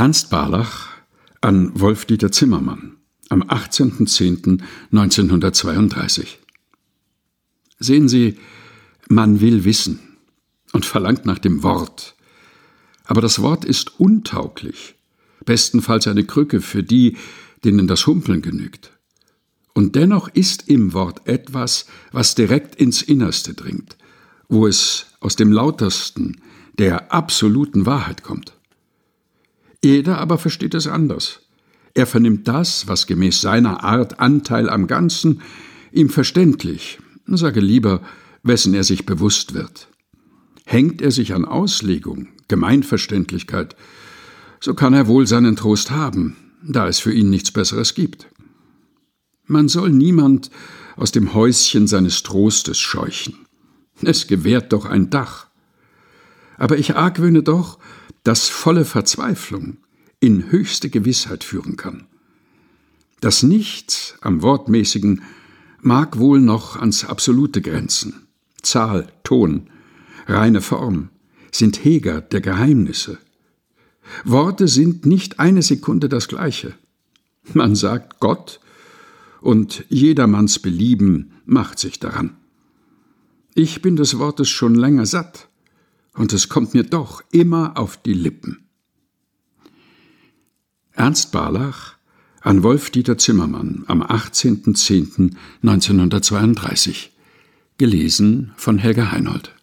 Ernst Barlach an Wolf-Dieter Zimmermann am 18.10.1932 Sehen Sie, man will wissen und verlangt nach dem Wort. Aber das Wort ist untauglich, bestenfalls eine Krücke für die, denen das Humpeln genügt. Und dennoch ist im Wort etwas, was direkt ins Innerste dringt, wo es aus dem lautersten, der absoluten Wahrheit kommt. Jeder aber versteht es anders. Er vernimmt das, was gemäß seiner Art Anteil am Ganzen, ihm verständlich, sage lieber, wessen er sich bewusst wird. Hängt er sich an Auslegung, Gemeinverständlichkeit, so kann er wohl seinen Trost haben, da es für ihn nichts Besseres gibt. Man soll niemand aus dem Häuschen seines Trostes scheuchen. Es gewährt doch ein Dach. Aber ich argwöhne doch, dass volle Verzweiflung in höchste Gewissheit führen kann. Das Nichts am Wortmäßigen mag wohl noch ans Absolute grenzen. Zahl, Ton, reine Form sind Heger der Geheimnisse. Worte sind nicht eine Sekunde das gleiche. Man sagt Gott, und jedermanns Belieben macht sich daran. Ich bin des Wortes schon länger satt, und es kommt mir doch immer auf die Lippen. Ernst Barlach an Wolf-Dieter Zimmermann am 18.10.1932. Gelesen von Helga Heinold.